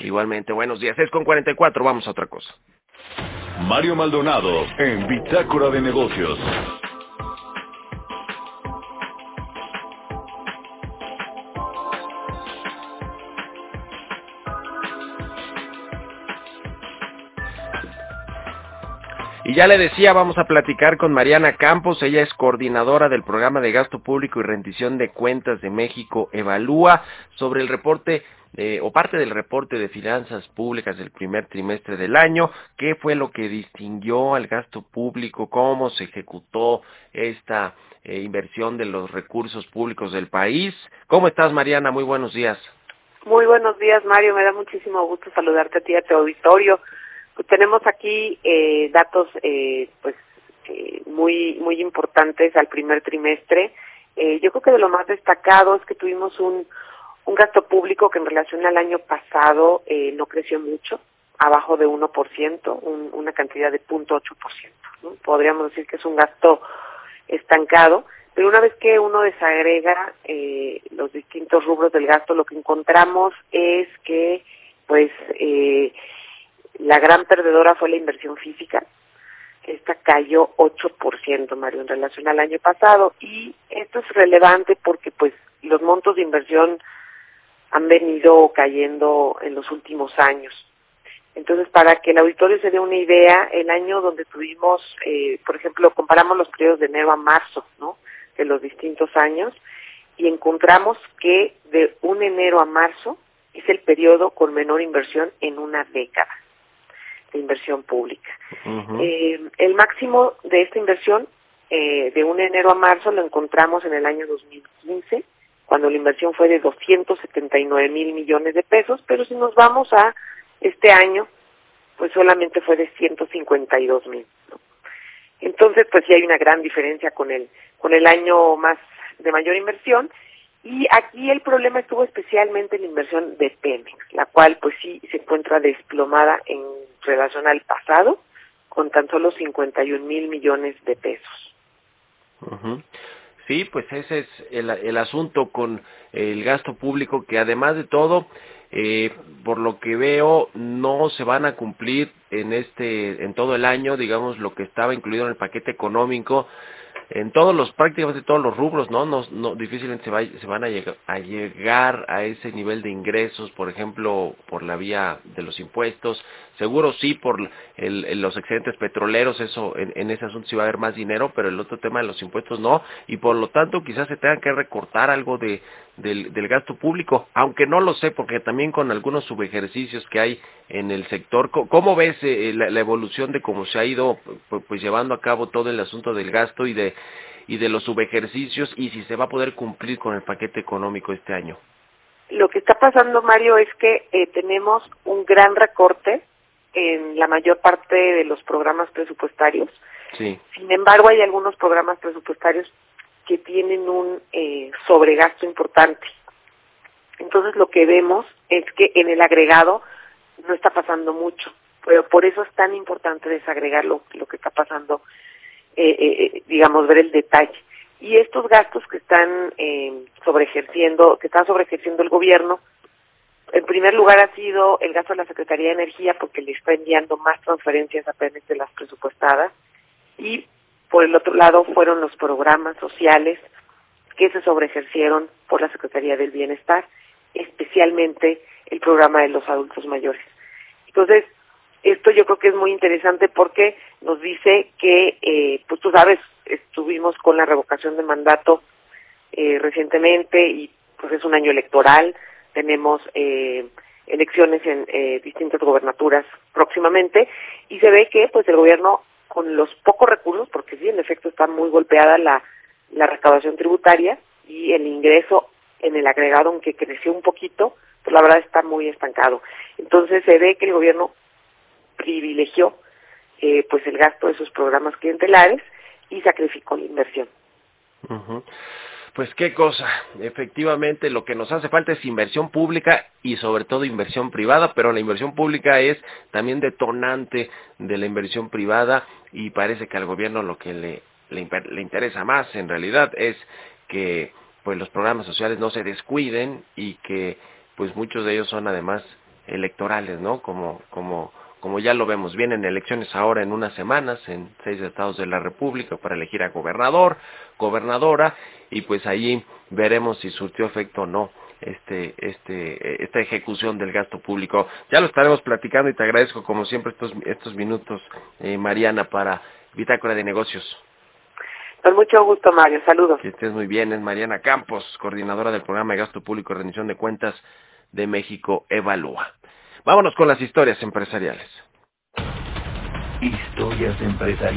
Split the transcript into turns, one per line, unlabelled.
Igualmente, buenos días. Es con 44, vamos a otra cosa.
Mario Maldonado en Bitácora de Negocios.
Y ya le decía, vamos a platicar con Mariana Campos, ella es coordinadora del programa de gasto público y rendición de cuentas de México Evalúa sobre el reporte eh, o parte del reporte de finanzas públicas del primer trimestre del año, qué fue lo que distinguió al gasto público, cómo se ejecutó esta eh, inversión de los recursos públicos del país. ¿Cómo estás, Mariana? Muy buenos días.
Muy buenos días, Mario. Me da muchísimo gusto saludarte a ti a tu auditorio. Pues tenemos aquí eh, datos eh, pues eh, muy muy importantes al primer trimestre. Yo creo que de lo más destacado es que tuvimos un, un gasto público que en relación al año pasado no creció mucho, abajo de 1%, un, una cantidad de 0.8%. ¿no? Podríamos decir que es un gasto estancado, pero una vez que uno desagrega los distintos rubros del gasto, lo que encontramos es que pues la gran perdedora fue la inversión física. Esta cayó 8%, Mario, en relación al año pasado. Y esto es relevante porque, pues, los montos de inversión han venido cayendo en los últimos años. Entonces, para que el auditorio se dé una idea, el año donde tuvimos, eh, por ejemplo, comparamos los periodos de enero a marzo, ¿no? De los distintos años, y encontramos que de un enero a marzo es el periodo con menor inversión en una década de inversión pública. Uh -huh. eh, el máximo de esta inversión eh, de un enero a marzo lo encontramos en el año 2015, cuando la inversión fue de 279 mil millones de pesos, pero si nos vamos a este año, pues solamente fue de 152 mil. ¿no? Entonces, pues sí hay una gran diferencia con el, con el año más de mayor inversión. Y aquí el problema estuvo especialmente en la inversión de Pemex, la cual pues sí se encuentra desplomada en relación al pasado, con tan solo 51 mil millones de pesos.
Sí, pues ese es el, el asunto con el gasto público, que además de todo, eh, por lo que veo, no se van a cumplir en este, en todo el año, digamos, lo que estaba incluido en el paquete económico, en todos los, prácticamente todos los rubros, ¿no? no, difícilmente se, va, se van a llegar, a llegar a ese nivel de ingresos, por ejemplo, por la vía de los impuestos, seguro sí por el, los excedentes petroleros, eso, en, en, ese asunto sí va a haber más dinero, pero el otro tema de los impuestos no, y por lo tanto quizás se tenga que recortar algo de, del, del gasto público, aunque no lo sé, porque también con algunos subejercicios que hay en el sector, ¿cómo ves eh, la, la evolución de cómo se ha ido pues, pues llevando a cabo todo el asunto del gasto y de y de los subejercicios y si se va a poder cumplir con el paquete económico este año.
Lo que está pasando, Mario, es que eh, tenemos un gran recorte en la mayor parte de los programas presupuestarios.
Sí.
Sin embargo, hay algunos programas presupuestarios que tienen un eh, sobregasto importante. Entonces, lo que vemos es que en el agregado no está pasando mucho, pero por eso es tan importante desagregar lo, lo que está pasando eh, eh, digamos, ver el detalle. Y estos gastos que están eh, sobreejerciendo, que están sobreejerciendo el gobierno, en primer lugar ha sido el gasto de la Secretaría de Energía porque le está enviando más transferencias apenas de las presupuestadas y por el otro lado fueron los programas sociales que se sobreejercieron por la Secretaría del Bienestar, especialmente el programa de los adultos mayores. Entonces, esto yo creo que es muy interesante porque nos dice que, eh, pues tú sabes, estuvimos con la revocación de mandato eh, recientemente y pues es un año electoral, tenemos eh, elecciones en distintas gobernaturas próximamente y se ve que pues el gobierno con los pocos recursos, porque sí, en efecto está muy golpeada la, la recaudación tributaria y el ingreso en el agregado, aunque creció un poquito, pues la verdad está muy estancado. Entonces se ve que el gobierno privilegió eh, pues el gasto de sus programas clientelares y sacrificó la inversión.
Pues qué cosa, efectivamente lo que nos hace falta es inversión pública y sobre todo inversión privada, pero la inversión pública es también detonante de la inversión privada y parece que al gobierno lo que le, le, le interesa más en realidad es que pues los programas sociales no se descuiden y que pues muchos de ellos son además electorales, ¿no? Como, como, como ya lo vemos, vienen elecciones ahora en unas semanas en seis estados de la República para elegir a gobernador, gobernadora, y pues ahí veremos si surtió efecto o no este, este, esta ejecución del gasto público. Ya lo estaremos platicando y te agradezco como siempre estos, estos minutos, eh, Mariana, para Bitácora de Negocios.
Con mucho gusto, Mario. Saludos.
Que estés muy bien. Es Mariana Campos, coordinadora del programa de gasto público y rendición de cuentas de México Evalúa. Vámonos con las historias empresariales.
Historias empresariales.